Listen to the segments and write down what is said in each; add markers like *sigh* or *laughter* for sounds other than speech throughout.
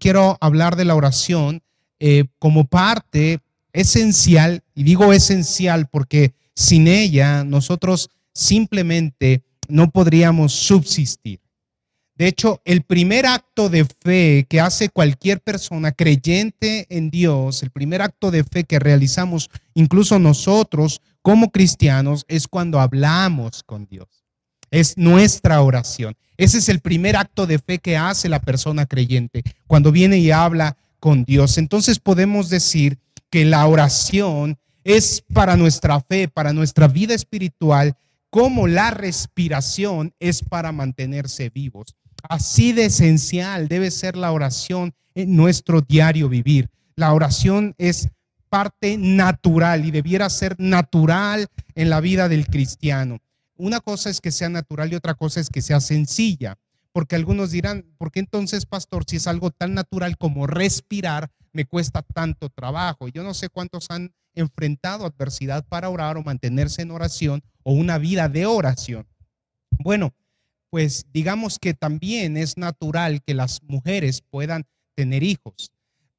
Quiero hablar de la oración eh, como parte esencial, y digo esencial porque sin ella nosotros simplemente no podríamos subsistir. De hecho, el primer acto de fe que hace cualquier persona creyente en Dios, el primer acto de fe que realizamos incluso nosotros como cristianos, es cuando hablamos con Dios. Es nuestra oración. Ese es el primer acto de fe que hace la persona creyente, cuando viene y habla con Dios. Entonces podemos decir que la oración es para nuestra fe, para nuestra vida espiritual, como la respiración es para mantenerse vivos. Así de esencial debe ser la oración en nuestro diario vivir. La oración es parte natural y debiera ser natural en la vida del cristiano. Una cosa es que sea natural y otra cosa es que sea sencilla, porque algunos dirán, ¿por qué entonces, pastor, si es algo tan natural como respirar, me cuesta tanto trabajo? Yo no sé cuántos han enfrentado adversidad para orar o mantenerse en oración o una vida de oración. Bueno, pues digamos que también es natural que las mujeres puedan tener hijos,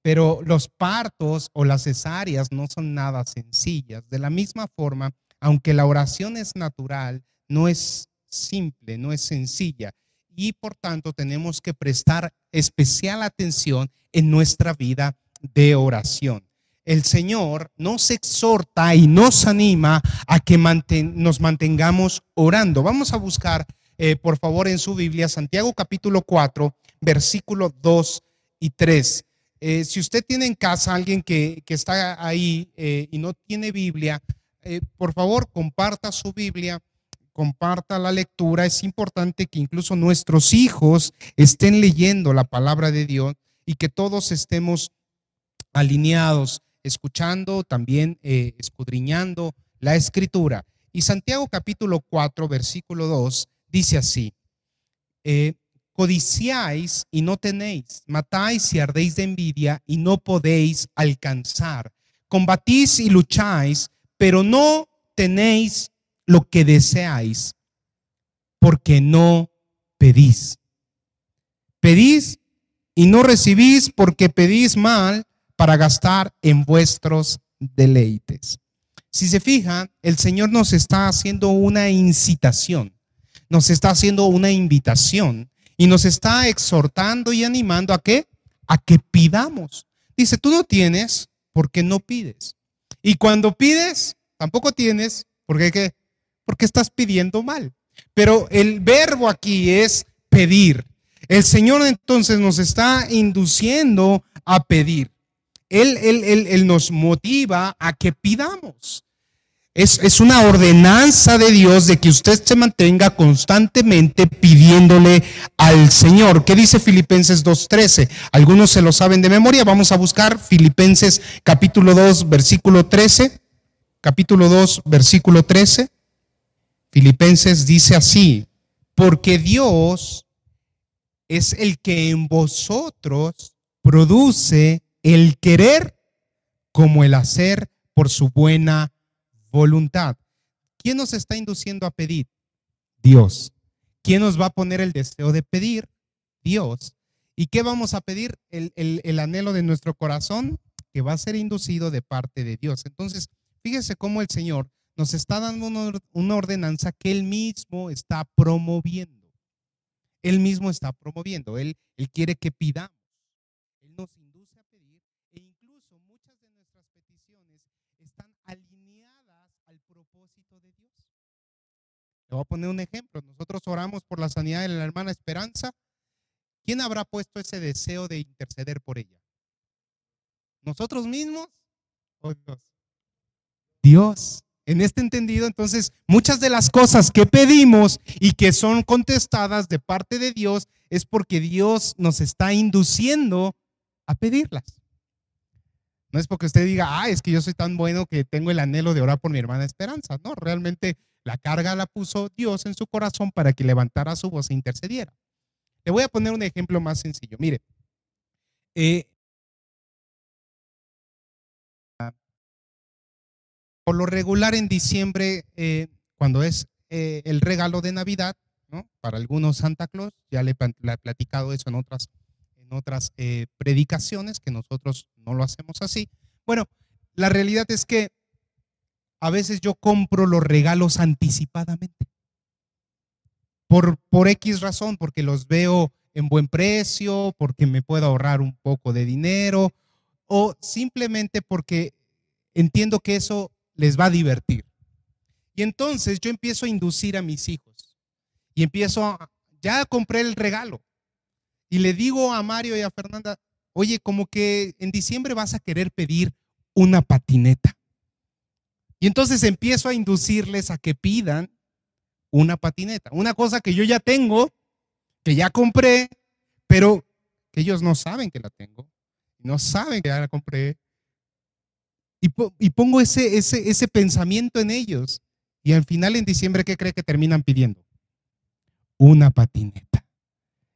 pero los partos o las cesáreas no son nada sencillas. De la misma forma, aunque la oración es natural, no es simple, no es sencilla y por tanto tenemos que prestar especial atención en nuestra vida de oración. El Señor nos exhorta y nos anima a que nos mantengamos orando. Vamos a buscar eh, por favor, en su Biblia, Santiago capítulo 4, versículo 2 y 3. Eh, si usted tiene en casa alguien que, está ahí eh, y no tiene Biblia, por favor, comparta su Biblia, comparta la lectura. Es importante que incluso nuestros hijos estén leyendo la palabra de Dios y que todos estemos alineados, escuchando, también escudriñando la escritura. Y Santiago capítulo 4, versículo 2 dice así, eh, codiciáis y no tenéis, matáis y ardéis de envidia y no podéis alcanzar, combatís y lucháis, pero no tenéis lo que deseáis, porque no pedís. Pedís y no recibís porque pedís mal para gastar en vuestros deleites. Si se fijan, el Señor nos está haciendo una incitación nos está haciendo una invitación y nos está exhortando y animando a qué? A que pidamos. Dice, tú no tienes porque no pides. Y cuando pides, tampoco tienes porque qué? Porque estás pidiendo mal. Pero el verbo aquí es pedir. El Señor entonces nos está induciendo a pedir. Él, él, él, él nos motiva a que pidamos. Es, una ordenanza de Dios de que usted se mantenga constantemente pidiéndole al Señor. ¿Qué dice Filipenses 2.13? Algunos se lo saben de memoria. Vamos a buscar Filipenses capítulo 2, versículo 13. Capítulo 2, versículo 13. Filipenses dice así, porque Dios es el que en vosotros produce el querer como el hacer por su buena voluntad. ¿Quién nos está induciendo a pedir? Dios. ¿Quién nos va a poner el deseo de pedir? Dios. ¿Y qué vamos a pedir? El, anhelo de nuestro corazón que va a ser inducido de parte de Dios. Entonces, fíjese cómo el Señor nos está dando una ordenanza que Él mismo está promoviendo. Él mismo está promoviendo. Él, él quiere que pidamos. Él nos Le voy a poner un ejemplo. Nosotros oramos por la sanidad de la hermana Esperanza. ¿Quién habrá puesto ese deseo de interceder por ella? ¿Nosotros mismos o Dios? Dios. En este entendido, entonces, muchas de las cosas que pedimos y que son contestadas de parte de Dios es porque Dios nos está induciendo a pedirlas. No es porque usted diga, ah, es que yo soy tan bueno que tengo el anhelo de orar por mi hermana Esperanza. No, realmente la carga la puso Dios en su corazón para que levantara su voz e intercediera. Le voy a poner un ejemplo más sencillo. Mire, eh, por lo regular en diciembre, eh, cuando es eh, el regalo de Navidad, ¿no? para algunos Santa Claus, ya le, he platicado eso en otras, en otras eh, predicaciones, que nosotros no lo hacemos así. Bueno, la realidad es que a veces yo compro los regalos anticipadamente. Por X razón, porque los veo en buen precio, porque me puedo ahorrar un poco de dinero o simplemente porque entiendo que eso les va a divertir. Y entonces yo empiezo a inducir a mis hijos y empiezo a, ya compré el regalo y le digo a Mario y a Fernanda, oye, como que en diciembre vas a querer pedir una patineta. Y entonces empiezo a inducirles a que pidan una patineta, una cosa que yo ya tengo, que ya compré, pero que ellos no saben que la tengo, no saben que ya la compré. Y, pongo ese, ese, ese pensamiento en ellos. Y al final en diciembre, ¿qué cree que terminan pidiendo? Una patineta.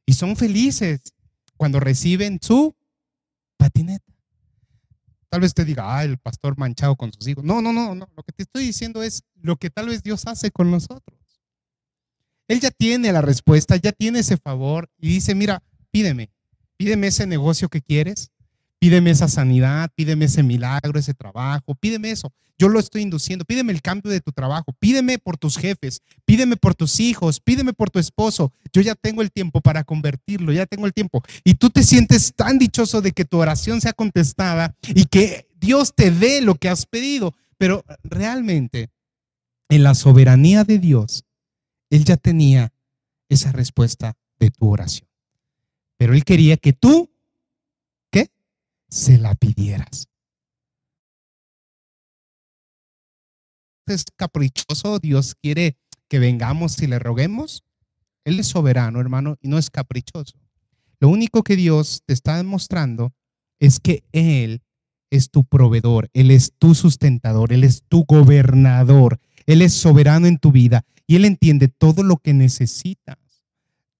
Y son felices cuando reciben su patineta. Tal vez te diga, ah, el pastor manchado con sus hijos. No, no, no, no. Lo que te estoy diciendo es lo que tal vez Dios hace con nosotros. Él ya tiene la respuesta, ya tiene ese favor y dice, mira, pídeme, pídeme ese negocio que quieres, pídeme esa sanidad, pídeme ese milagro, ese trabajo, pídeme eso. Yo lo estoy induciendo, pídeme el cambio de tu trabajo, pídeme por tus jefes, pídeme por tus hijos, pídeme por tu esposo. Yo ya tengo el tiempo para convertirlo, ya tengo el tiempo. Y tú te sientes tan dichoso de que tu oración sea contestada y que Dios te dé lo que has pedido. Pero realmente, en la soberanía de Dios, Él ya tenía esa respuesta de tu oración. Pero Él quería que tú. Se la pidieras. Es caprichoso, Dios quiere que vengamos y le roguemos. Él es soberano, hermano, y no es caprichoso. Lo único que Dios te está demostrando es que Él es tu proveedor, Él es tu sustentador, Él es tu gobernador, Él es soberano en tu vida y Él entiende todo lo que necesitas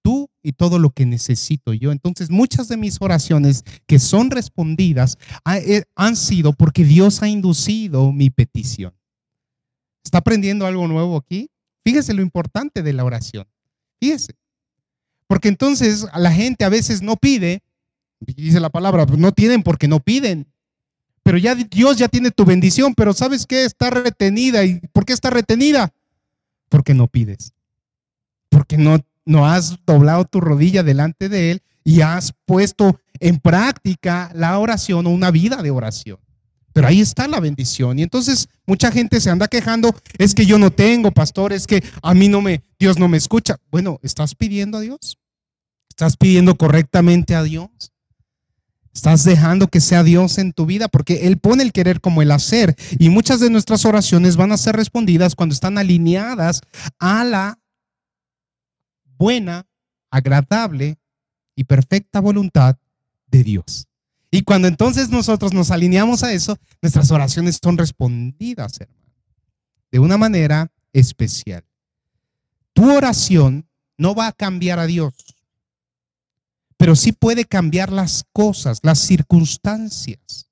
tú y todo lo que necesito yo. Entonces, muchas de mis oraciones que son respondidas eh, han sido porque Dios ha inducido mi petición. ¿Está aprendiendo algo nuevo aquí? Fíjese lo importante de la oración. Fíjese. Porque entonces la gente a veces no pide, dice la palabra, pues no tienen porque no piden. Pero ya Dios ya tiene tu bendición, pero ¿sabes qué? Está retenida. ¿Y por qué está retenida? Porque no pides. Porque no no has doblado tu rodilla delante de Él y has puesto en práctica la oración o una vida de oración. Pero ahí está la bendición. Y entonces mucha gente se anda quejando, es que yo no tengo, pastor, es que a mí no me, Dios no me escucha. Bueno, ¿estás pidiendo a Dios? ¿Estás pidiendo correctamente a Dios? ¿Estás dejando que sea Dios en tu vida? Porque Él pone el querer como el hacer. Y muchas de nuestras oraciones van a ser respondidas cuando están alineadas a la buena, agradable y perfecta voluntad de Dios. Y cuando entonces nosotros nos alineamos a eso, nuestras oraciones son respondidas, hermano, de una manera especial. Tu oración no va a cambiar a Dios, pero sí puede cambiar las cosas, las circunstancias.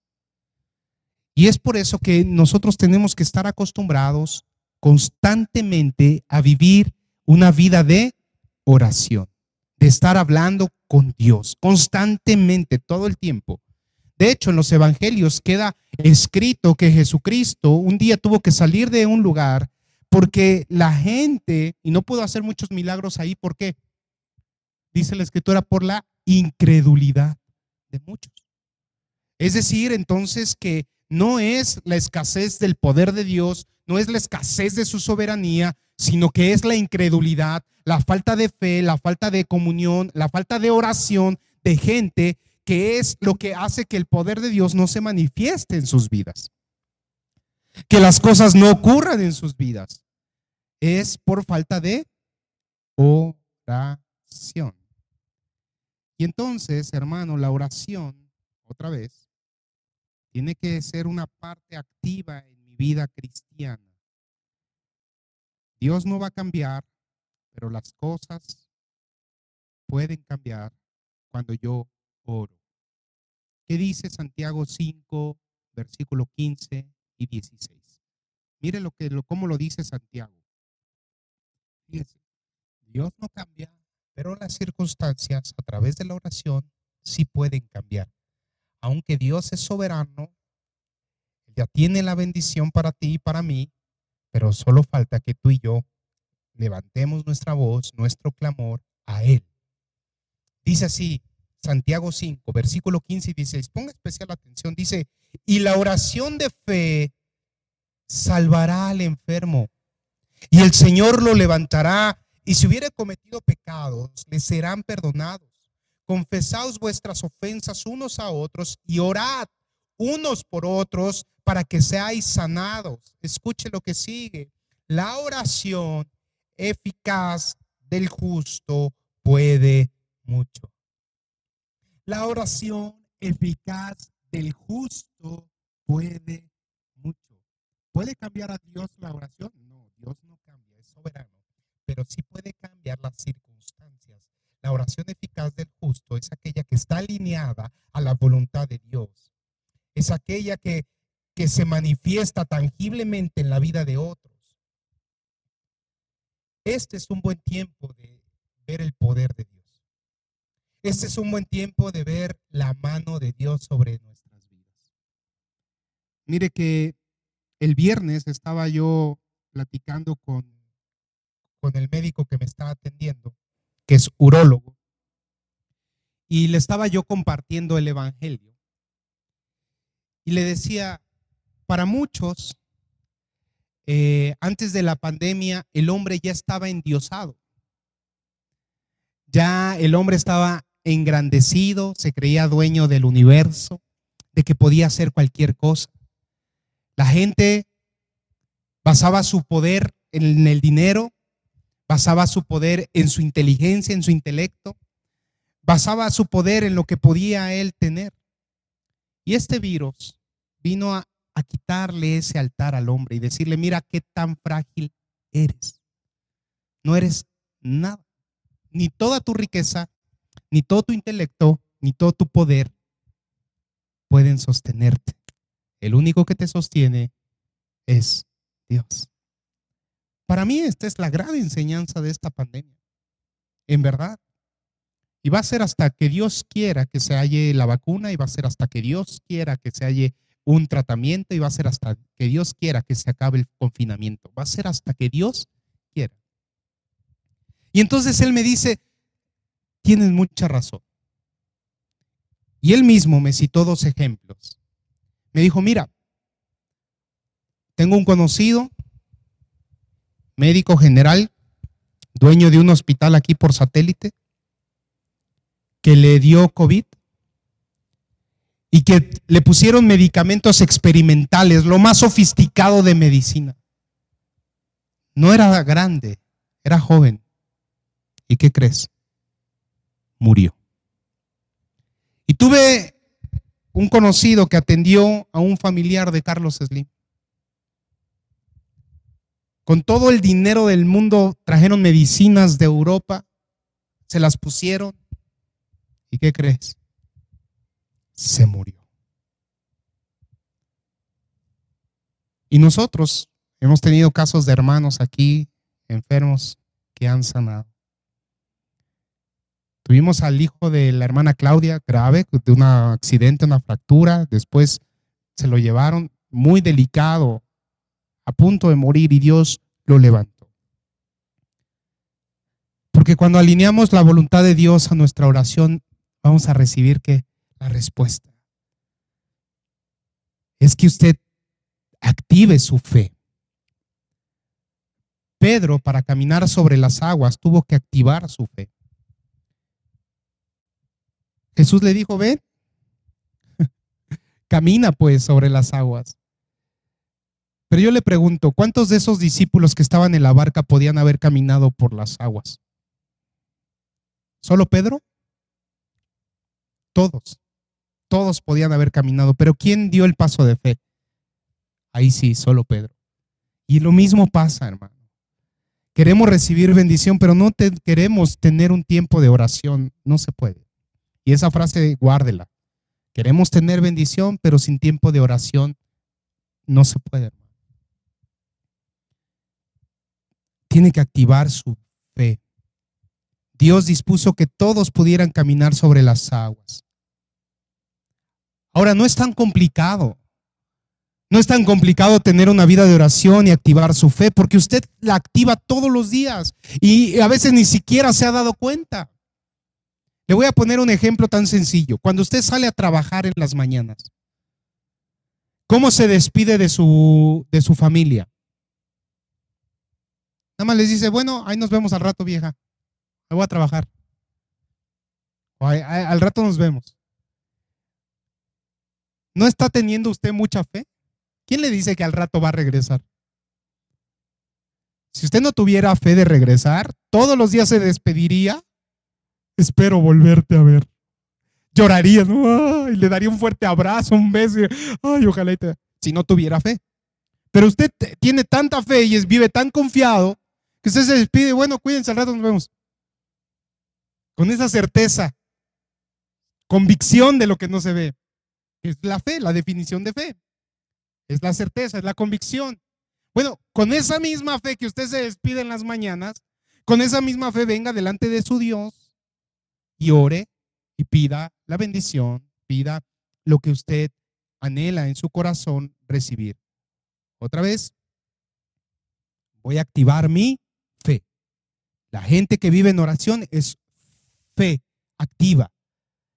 Y es por eso que nosotros tenemos que estar acostumbrados constantemente a vivir una vida de oración, de estar hablando con Dios constantemente, todo el tiempo. De hecho, en los evangelios queda escrito que Jesucristo un día tuvo que salir de un lugar porque la gente, y no pudo hacer muchos milagros ahí, ¿por qué? Dice la escritura, por la incredulidad de muchos. Es decir, entonces que no es la escasez del poder de Dios, no es la escasez de su soberanía, sino que es la incredulidad, la falta de fe, la falta de comunión, la falta de oración de gente que es lo que hace que el poder de Dios no se manifieste en sus vidas. Que las cosas no ocurran en sus vidas. Es por falta de oración. Y entonces, hermano, la oración, otra vez, tiene que ser una parte activa en mi vida cristiana. Dios no va a cambiar, pero las cosas pueden cambiar cuando yo oro. ¿Qué dice Santiago 5, versículo 15 y 16? Mire lo que, lo, cómo lo dice Santiago. Dios no cambia, pero las circunstancias a través de la oración sí pueden cambiar. Aunque Dios es soberano, ya tiene la bendición para ti y para mí, pero solo falta que tú y yo levantemos nuestra voz, nuestro clamor a Él. Dice así, Santiago 5, versículo 15 y 16. Ponga especial atención. Dice, y la oración de fe salvará al enfermo, y el Señor lo levantará, y si hubiere cometido pecados, le serán perdonados. Confesaos vuestras ofensas unos a otros y orad unos por otros para que seáis sanados. Escuche lo que sigue. La oración eficaz del justo puede mucho. La oración eficaz del justo puede mucho. ¿Puede cambiar a Dios la oración? No, Dios no cambia, es soberano, pero sí puede cambiar las circunstancias. La oración eficaz del justo es aquella que está alineada a la voluntad de Dios. Es aquella que, que se manifiesta tangiblemente en la vida de otros. Este es un buen tiempo de ver el poder de Dios. Este es un buen tiempo de ver la mano de Dios sobre nuestras vidas. Mire que el viernes estaba yo platicando con, con el médico que me estaba atendiendo, que es urólogo, y le estaba yo compartiendo el Evangelio. Y le decía, para muchos, eh, antes de la pandemia, el hombre ya estaba endiosado. Ya el hombre estaba engrandecido, se creía dueño del universo, de que podía hacer cualquier cosa. La gente basaba su poder en el dinero, basaba su poder en su inteligencia, en su intelecto, basaba su poder en lo que podía él tener. Y este virus vino a, a quitarle ese altar al hombre y decirle, mira qué tan frágil eres. No eres nada. Ni toda tu riqueza, ni todo tu intelecto, ni todo tu poder pueden sostenerte. El único que te sostiene es Dios. Para mí esta es la gran enseñanza de esta pandemia. En verdad. Y va a ser hasta que Dios quiera que se halle la vacuna y va a ser hasta que Dios quiera que se halle un tratamiento y va a ser hasta que Dios quiera que se acabe el confinamiento. Va a ser hasta que Dios quiera. Y entonces Él me dice, tienes mucha razón. Y él mismo me citó dos ejemplos. Me dijo, mira, tengo un conocido, médico general, dueño de un hospital aquí por satélite, que le dio COVID y que le pusieron medicamentos experimentales, lo más sofisticado de medicina. No era grande, era joven. ¿Y qué crees? murió. Y tuve un conocido que atendió a un familiar de Carlos Slim. Con todo el dinero del mundo trajeron medicinas de Europa, se las pusieron. ¿Y qué crees? Se murió. Y nosotros hemos tenido casos de hermanos aquí enfermos que han sanado. Tuvimos al hijo de la hermana Claudia grave, de un accidente, una fractura. Después se lo llevaron muy delicado, a punto de morir y Dios lo levantó. Porque cuando alineamos la voluntad de Dios a nuestra oración, vamos a recibir que la respuesta es que usted active su fe. Pedro, para caminar sobre las aguas, tuvo que activar su fe. Jesús le dijo, ven, *laughs* camina pues sobre las aguas. Pero yo le pregunto, ¿cuántos de esos discípulos que estaban en la barca podían haber caminado por las aguas? ¿Solo Pedro? Todos, todos podían haber caminado, pero ¿quién dio el paso de fe? Ahí sí, solo Pedro. Y lo mismo pasa, hermano. Queremos recibir bendición, pero no queremos tener un tiempo de oración. No se puede. Y esa frase, guárdela. Queremos tener bendición, pero sin tiempo de oración no se puede. Tiene que activar su fe. Dios dispuso que todos pudieran caminar sobre las aguas. Ahora, no es tan complicado. No es tan complicado tener una vida de oración y activar su fe, porque usted la activa todos los días y a veces ni siquiera se ha dado cuenta. Le voy a poner un ejemplo tan sencillo. Cuando usted sale a trabajar en las mañanas, ¿cómo se despide de su, de su familia? Nada más les dice, bueno, ahí nos vemos al rato, vieja. Me voy a trabajar. al rato nos vemos. ¿No está teniendo usted mucha fe? ¿Quién le dice que al rato va a regresar? Si usted no tuviera fe de regresar, todos los días se despediría. Espero volverte a ver. Lloraría, ¿no? y le daría un fuerte abrazo, un beso. Ay, ojalá te... Si no tuviera fe. Pero usted tiene tanta fe y vive tan confiado que usted se despide. Bueno, cuídense, al rato nos vemos. Con esa certeza, convicción de lo que no se ve. Es la fe, la definición de fe. Es la certeza, es la convicción. Bueno, con esa misma fe que usted se despide en las mañanas, con esa misma fe venga delante de su Dios y ore y pida la bendición, pida lo que usted anhela en su corazón recibir. Otra vez, voy a activar mi fe. La gente que vive en oración es fe activa.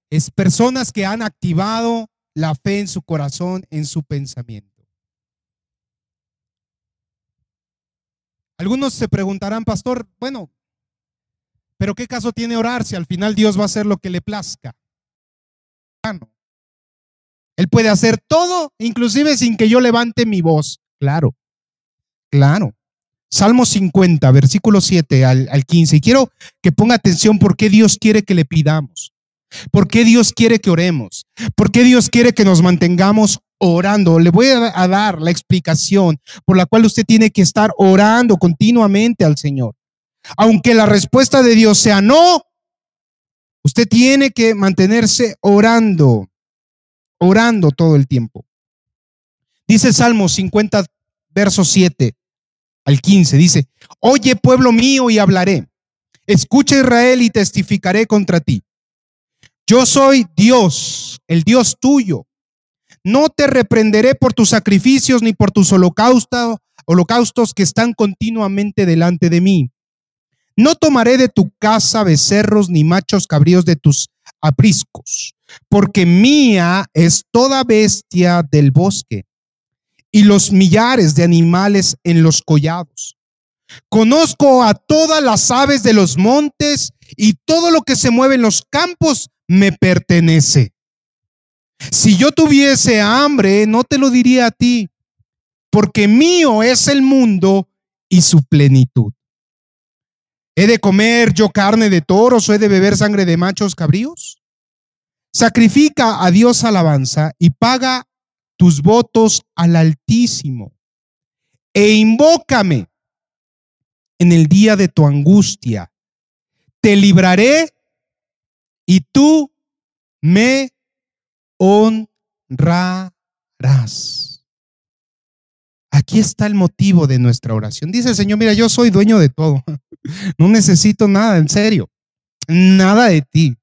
Es personas que han activado la fe en su corazón, en su pensamiento. Algunos se preguntarán, pastor, bueno, pero ¿qué caso tiene orar si al final Dios va a hacer lo que le plazca? Él puede hacer todo, inclusive sin que yo levante mi voz. Claro, claro. Salmo 50, versículo 7 al, al 15. Y quiero que ponga atención por qué Dios quiere que le pidamos. ¿Por qué Dios quiere que oremos? ¿Por qué Dios quiere que nos mantengamos orando? Le voy a dar la explicación por la cual usted tiene que estar orando continuamente al Señor. Aunque la respuesta de Dios sea no, usted tiene que mantenerse orando, orando todo el tiempo. Dice Salmo 50, verso 7 al 15, dice, oye pueblo mío y hablaré, escucha Israel y testificaré contra ti. Yo soy Dios, el Dios tuyo. No te reprenderé por tus sacrificios ni por tus holocaustos, holocaustos que están continuamente delante de mí. No tomaré de tu casa becerros ni machos cabríos de tus apriscos, porque mía es toda bestia del bosque y los millares de animales en los collados. Conozco a todas las aves de los montes y todo lo que se mueve en los campos me pertenece. Si yo tuviese hambre, no te lo diría a ti, porque mío es el mundo y su plenitud. ¿He de comer yo carne de toros o he de beber sangre de machos cabríos? Sacrifica a Dios alabanza y paga tus votos al Altísimo e invócame en el día de tu angustia. Te libraré y tú me honrarás. Aquí está el motivo de nuestra oración. Dice el Señor, mira, yo soy dueño de todo. *laughs* No necesito nada, en serio. Nada de ti.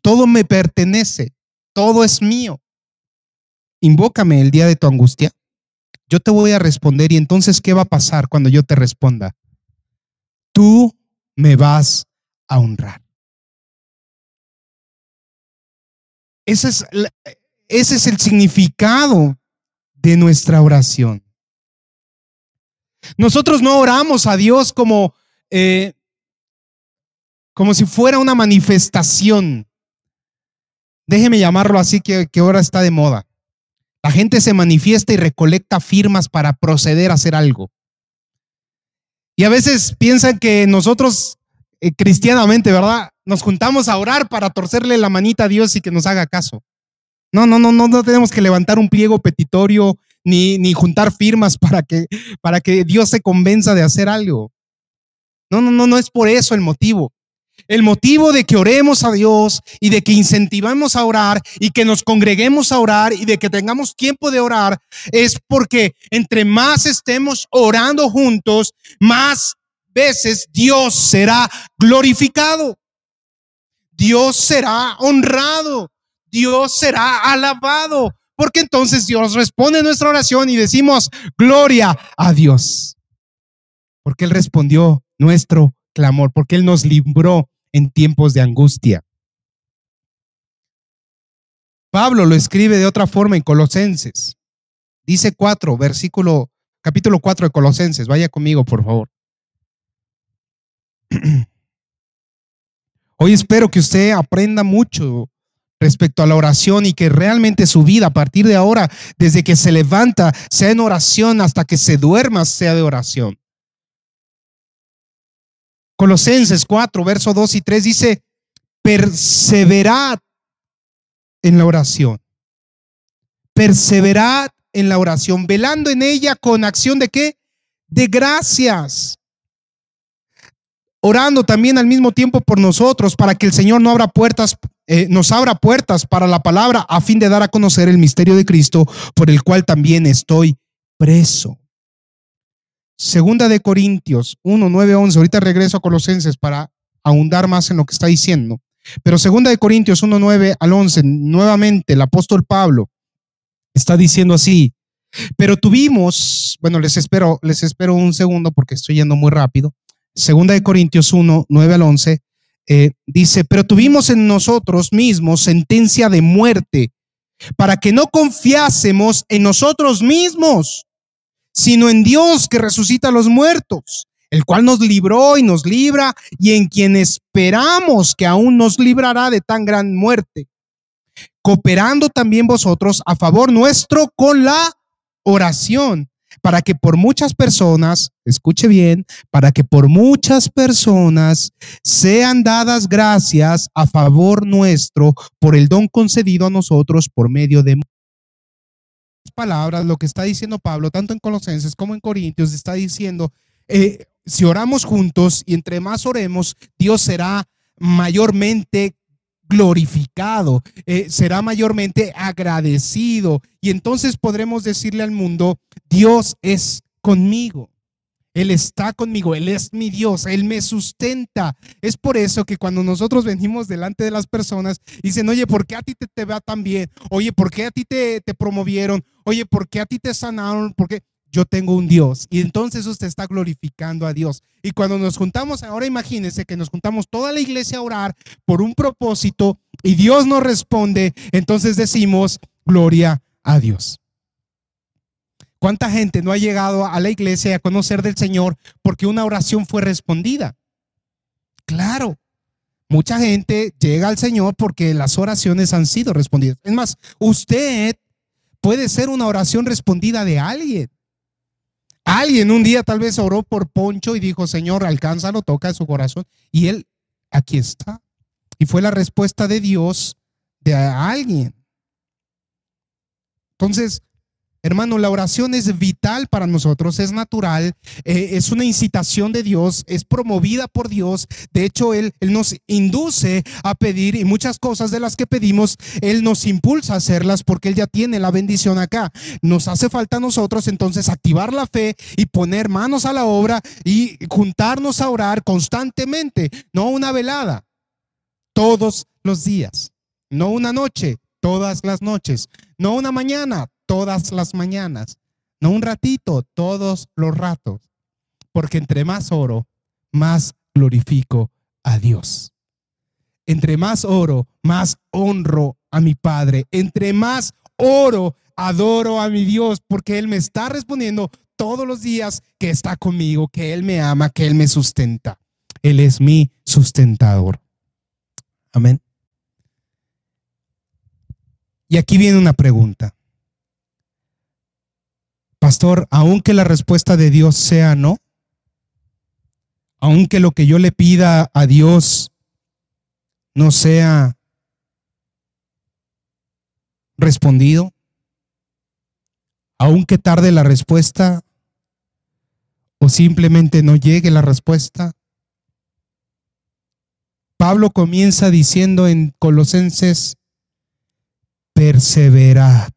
Todo me pertenece. Todo es mío. Invócame el día de tu angustia. Yo te voy a responder y entonces, ¿qué va a pasar cuando yo te responda? Tú me vas a honrar. Ese es, ese es el significado de nuestra oración. Nosotros no oramos a Dios como, eh, como si fuera una manifestación. Déjeme llamarlo así que, que ahora está de moda. La gente se manifiesta y recolecta firmas para proceder a hacer algo. Y a veces piensan que nosotros, eh, cristianamente, ¿verdad? nos juntamos a orar para torcerle la manita a Dios y que nos haga caso. No, no, no, no, no tenemos que levantar un pliego petitorio ni, ni juntar firmas *laughs* para que, para que Dios se convenza de hacer algo. No, no, no, no es por eso el motivo. El motivo de que oremos a Dios y de que incentivemos a orar y que nos congreguemos a orar y de que tengamos tiempo de orar es porque entre más estemos orando juntos, más veces Dios será glorificado. Dios será honrado. Dios será alabado. Porque entonces Dios responde nuestra oración y decimos, gloria a Dios. Porque Él respondió nuestro clamor, porque Él nos libró en tiempos de angustia. Pablo lo escribe de otra forma en Colosenses. Dice 4, versículo, capítulo 4 de Colosenses. Vaya conmigo, por favor. Hoy espero que usted aprenda mucho respecto a la oración y que realmente su vida a partir de ahora, desde que se levanta, sea en oración hasta que se duerma, sea de oración. Colosenses 4, verso 2 y 3 dice, perseverad en la oración. Perseverad en la oración, velando en ella con acción de qué? De gracias orando también al mismo tiempo por nosotros para que el Señor no abra puertas, eh, nos abra puertas para la palabra a fin de dar a conocer el misterio de Cristo por el cual también estoy preso. Segunda de Corintios 1, 9, 11. Ahorita regreso a Colosenses para ahondar más en lo que está diciendo. Pero segunda de Corintios 1, 9 al 11, nuevamente el apóstol Pablo está diciendo así, pero tuvimos, bueno, les espero, les espero un segundo porque estoy yendo muy rápido. Segunda de Corintios 1, 9 al 11, eh, dice, pero tuvimos en nosotros mismos sentencia de muerte para que no confiásemos en nosotros mismos, sino en Dios que resucita a los muertos, el cual nos libró y nos libra y en quien esperamos que aún nos librará de tan gran muerte, cooperando también vosotros a favor nuestro con la oración para que por muchas personas, escuche bien, para que por muchas personas sean dadas gracias a favor nuestro por el don concedido a nosotros por medio de palabras, lo que está diciendo Pablo, tanto en Colosenses como en Corintios, está diciendo, eh, si oramos juntos y entre más oremos, Dios será mayormente glorificado, eh, será mayormente agradecido. Y entonces podremos decirle al mundo, Dios es conmigo. Él está conmigo, Él es mi Dios, Él me sustenta. Es por eso que cuando nosotros venimos delante de las personas, dicen, oye, ¿por qué a ti te, te va tan bien? Oye, ¿por qué a ti te, te promovieron? Oye, ¿por qué a ti te sanaron? ¿Por qué? Yo tengo un Dios. Y entonces usted está glorificando a Dios. Y cuando nos juntamos, ahora imagínense que nos juntamos toda la iglesia a orar por un propósito y Dios nos responde, entonces decimos, gloria a Dios. ¿Cuánta gente no ha llegado a la iglesia a conocer del Señor porque una oración fue respondida? Claro, mucha gente llega al Señor porque las oraciones han sido respondidas. Es más, usted puede ser una oración respondida de alguien. Alguien un día tal vez oró por Poncho y dijo, Señor, alcánzalo, toca su corazón. Y él, aquí está. Y fue la respuesta de Dios de alguien. Entonces, Hermano, la oración es vital para nosotros, es natural, eh, es una incitación de Dios, es promovida por Dios. De hecho, él, él, nos induce a pedir y muchas cosas de las que pedimos, Él nos impulsa a hacerlas porque Él ya tiene la bendición acá. Nos hace falta a nosotros entonces activar la fe y poner manos a la obra y juntarnos a orar constantemente, no una velada, todos los días, no una noche, todas las noches, no una mañana, todas las mañanas, no un ratito, todos los ratos, porque entre más oro, más glorifico a Dios. Entre más oro, más honro a mi Padre. Entre más oro, adoro a mi Dios, porque Él me está respondiendo todos los días que está conmigo, que Él me ama, que Él me sustenta. Él es mi sustentador. Amén. Y aquí viene una pregunta. Pastor, aunque la respuesta de Dios sea no, aunque lo que yo le pida a Dios no sea respondido, aunque tarde la respuesta o simplemente no llegue la respuesta. Pablo comienza diciendo en Colosenses, perseverad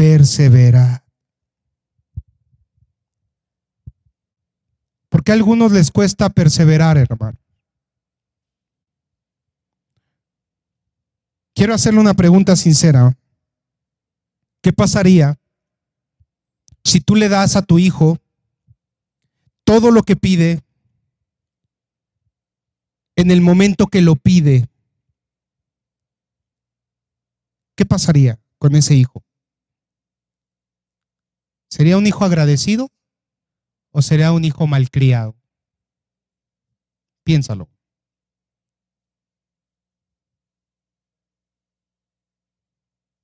perseverar. Porque a algunos les cuesta perseverar, hermano. quiero hacerle una pregunta sincera. ¿Qué pasaría si tú le das a tu hijo todo lo que pide en el momento que lo pide? ¿Qué pasaría con ese hijo? ¿Sería un hijo agradecido o sería un hijo malcriado? Piénsalo.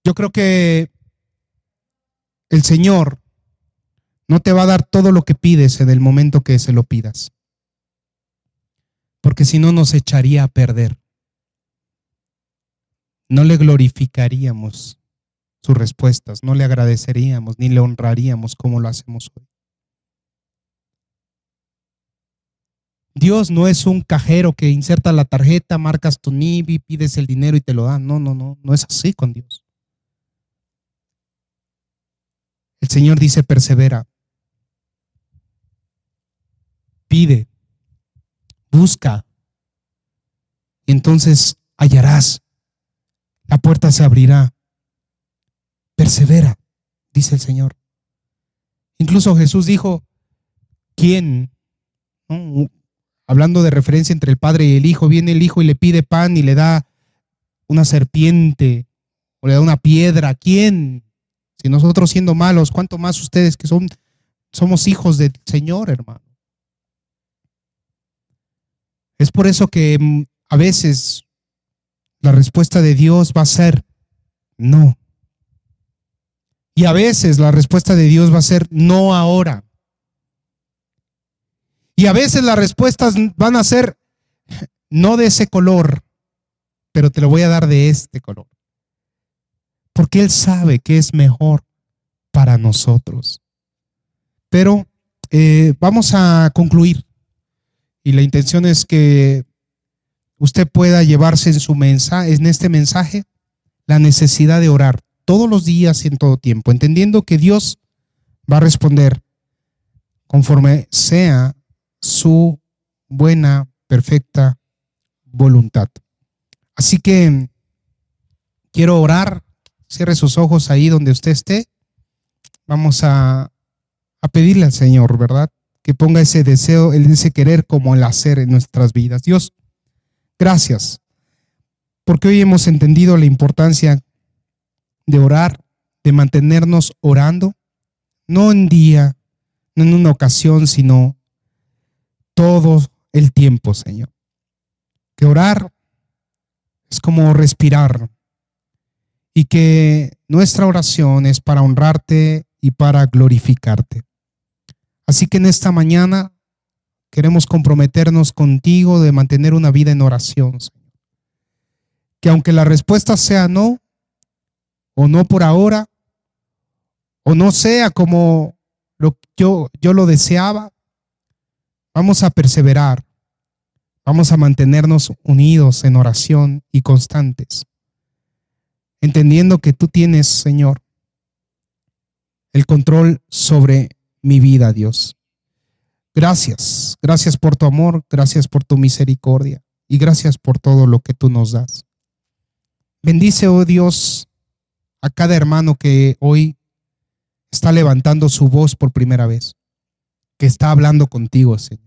Yo creo que el Señor no te va a dar todo lo que pides en el momento que se lo pidas. Porque si no nos echaría a perder. No le glorificaríamos sus respuestas, no le agradeceríamos ni le honraríamos como lo hacemos hoy. Dios no es un cajero que inserta la tarjeta, marcas tu NIB, pides el dinero y te lo dan. No, no, no, no es así con Dios. El Señor dice, persevera, pide, busca, y entonces hallarás. La puerta se abrirá. Persevera, dice el Señor. Incluso Jesús dijo, ¿quién? Hablando de referencia entre el Padre y el Hijo, viene el Hijo y le pide pan y le da una serpiente o le da una piedra. ¿Quién? Si nosotros siendo malos, ¿cuánto más ustedes que son, somos hijos del Señor, hermano? Es por eso que mm, a veces la respuesta de Dios va a ser no. Y a veces la respuesta de Dios va a ser no ahora. Y a veces las respuestas van a ser no de ese color, pero te lo voy a dar de este color. Porque Él sabe que es mejor para nosotros. Pero eh, vamos a concluir. Y la intención es que usted pueda llevarse en su mensaje, en este mensaje, la necesidad de orar todos los días y en todo tiempo, entendiendo que Dios va a responder conforme sea su buena, perfecta voluntad. Así que quiero orar, cierre sus ojos ahí donde usted esté. Vamos a, a pedirle al Señor, ¿verdad? Que ponga ese deseo, ese querer como el hacer en nuestras vidas. Dios, gracias, porque hoy hemos entendido la importancia de orar, de mantenernos orando, no en día, no en una ocasión, sino todo el tiempo, Señor. Que orar es como respirar y que nuestra oración es para honrarte y para glorificarte. Así que en esta mañana queremos comprometernos contigo de mantener una vida en oración, Señor. Que aunque la respuesta sea no, o no por ahora, o no sea como lo, yo, yo lo deseaba, vamos a perseverar, vamos a mantenernos unidos en oración y constantes, entendiendo que tú tienes, Señor, el control sobre mi vida, Dios. Gracias, gracias por tu amor, gracias por tu misericordia y gracias por todo lo que tú nos das. Bendice, oh Dios, a cada hermano que hoy está levantando su voz por primera vez, que está hablando contigo, Señor.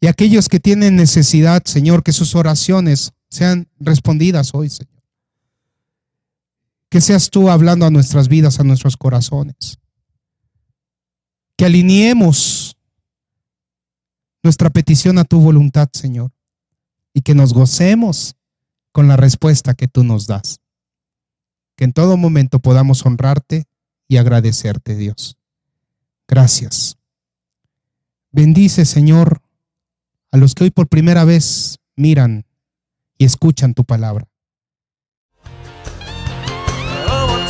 Y aquellos que tienen necesidad, Señor, que sus oraciones sean respondidas hoy, Señor. Que seas tú hablando a nuestras vidas, a nuestros corazones. Que alineemos nuestra petición a tu voluntad, Señor. Y que nos gocemos con la respuesta que tú nos das que en todo momento podamos honrarte y agradecerte, Dios. Gracias. Bendice, Señor, a los que hoy por primera vez miran y escuchan tu palabra. Oh,